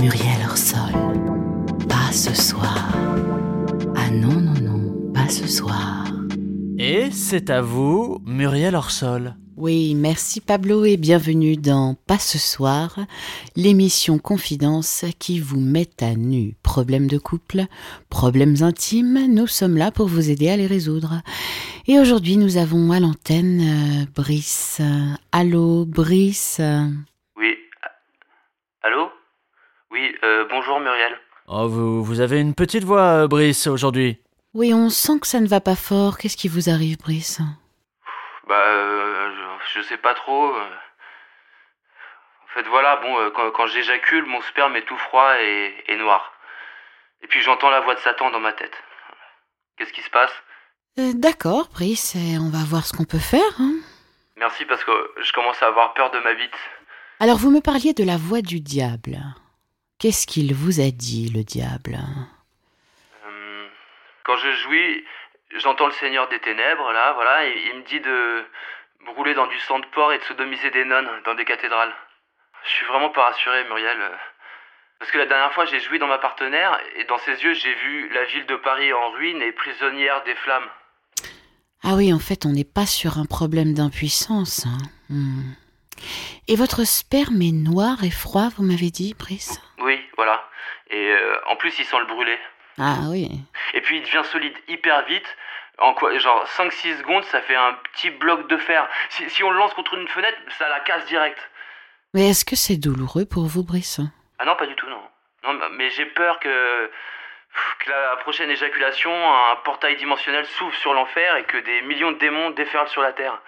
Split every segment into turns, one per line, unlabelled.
Muriel Orsol. Pas ce soir. Ah non, non, non, pas ce soir.
Et c'est à vous, Muriel Orsol.
Oui, merci Pablo et bienvenue dans Pas ce soir, l'émission Confidence qui vous met à nu. Problèmes de couple, problèmes intimes, nous sommes là pour vous aider à les résoudre. Et aujourd'hui, nous avons à l'antenne euh, Brice. Allô, Brice?
Oui. Allô? Oui, euh, bonjour Muriel.
Oh, vous, vous avez une petite voix, euh, Brice, aujourd'hui.
Oui, on sent que ça ne va pas fort. Qu'est-ce qui vous arrive, Brice
Bah, euh, je, je sais pas trop. euh. En fait, voilà, bon, euh, quand, quand j'éjacule, mon sperme est tout froid et, et noir. Et puis j'entends la voix de Satan dans ma tête. Qu'est-ce qui se passe?
Euh, D'accord, Brice, et on va voir ce qu'on peut faire. hein.
Merci parce que je commence à avoir peur de ma bite.
Alors, vous me parliez de la voix du diable. Qu'est-ce qu'il vous a dit, le diable?
Euh, quand je jouis, j'entends le Seigneur des Ténèbres, là, voilà, et il me dit de brûler dans du sang de porc et de sodomiser des nonnes dans des cathédrales. Je suis vraiment pas rassuré, Muriel. Parce que la dernière fois, j'ai joui dans ma partenaire, et dans ses yeux, j'ai vu la ville de Paris en ruine et prisonnière des flammes.
Ah oui, en fait, on n'est pas sur un problème d'impuissance. hein. Hmm. Et votre sperme est noir et froid, vous m'avez dit, Brice
Oui, voilà. Et euh, en plus, il sent le brûler.
Ah oui.
Et puis, il devient solide hyper vite. En quoi, genre 5-6 secondes, ça fait un petit bloc de fer. Si, si on le lance contre une fenêtre, ça la casse direct.
Mais est-ce que c'est douloureux pour vous, Brice
Ah non, pas du tout, non. Non, mais j'ai peur que, que la prochaine éjaculation, un portail dimensionnel s'ouvre sur l'enfer et que des millions de démons déferlent sur la Terre.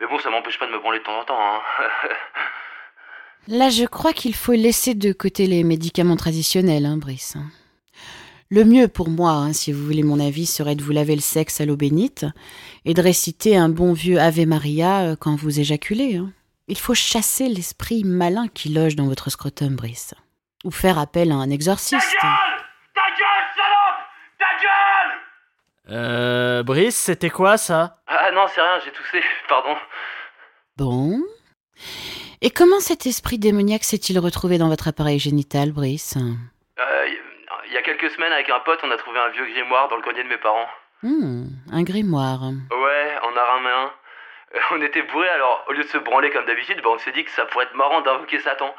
Mais bon, ça m'empêche pas de me branler de temps en temps. Hein.
Là, je crois qu'il faut laisser de côté les médicaments traditionnels, hein, Brice. Le mieux pour moi, hein, si vous voulez mon avis, serait de vous laver le sexe à l'eau bénite et de réciter un bon vieux Ave Maria euh, quand vous éjaculez. hein. Il faut chasser l'esprit malin qui loge dans votre scrotum, Brice. Ou faire appel à un exorciste.
Ta gueule, salope Ta gueule
Euh, Brice, c'était quoi ça?
Ah non, c'est rien, j'ai toussé, pardon.
Bon. Et comment cet esprit démoniaque s'est-il retrouvé dans votre appareil génital, Brice?
Euh, Il y a quelques semaines, avec un pote, on a trouvé un vieux grimoire dans le grenier de mes parents.
Hmm, Un grimoire.
Ouais, on a ramé un. Euh, On était bourrés, alors au lieu de se branler comme d'habitude, bah, on s'est dit que ça pourrait être marrant d'invoquer Satan.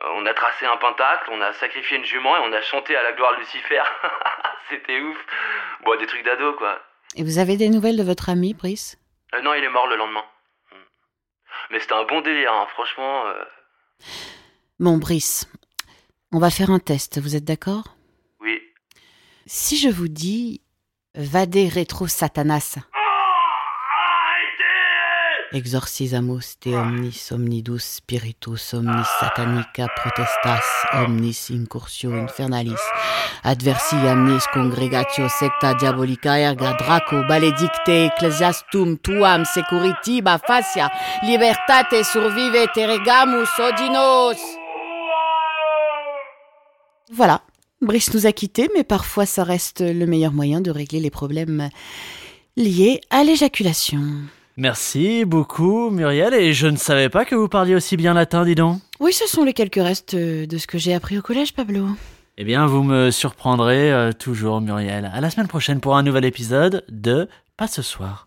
Euh, On a tracé un pentacle, on a sacrifié une jument et on a chanté à la gloire de Lucifer. C'était ouf. Bon, des trucs d'ado, quoi.
Et vous avez des nouvelles de votre ami, Brice?
Euh, non, il est mort le lendemain. Mais c'était un bon délire, hein, franchement. euh,
Bon, Brice, on va faire un test, vous êtes d'accord?
Oui.
Si je vous dis Vade retro satanas, exorcisamos te omnis omnidus spiritus omnis satanica protestas omnis incursio infernalis adversi amnis congregatio secta diabolica erga draco maledicte ecclesiastum tuam securitiba facia libertate survive teregamus odinos Voilà. Brice nous a quittés, mais parfois ça reste le meilleur moyen de régler les problèmes liés à l'éjaculation.
Merci beaucoup, Muriel, et je ne savais pas que vous parliez aussi bien latin, dis donc.
Oui, ce sont les quelques restes de ce que j'ai appris au collège, Pablo.
Eh bien, vous me surprendrez euh, toujours, Muriel. À la semaine prochaine pour un nouvel épisode de Pas ce soir.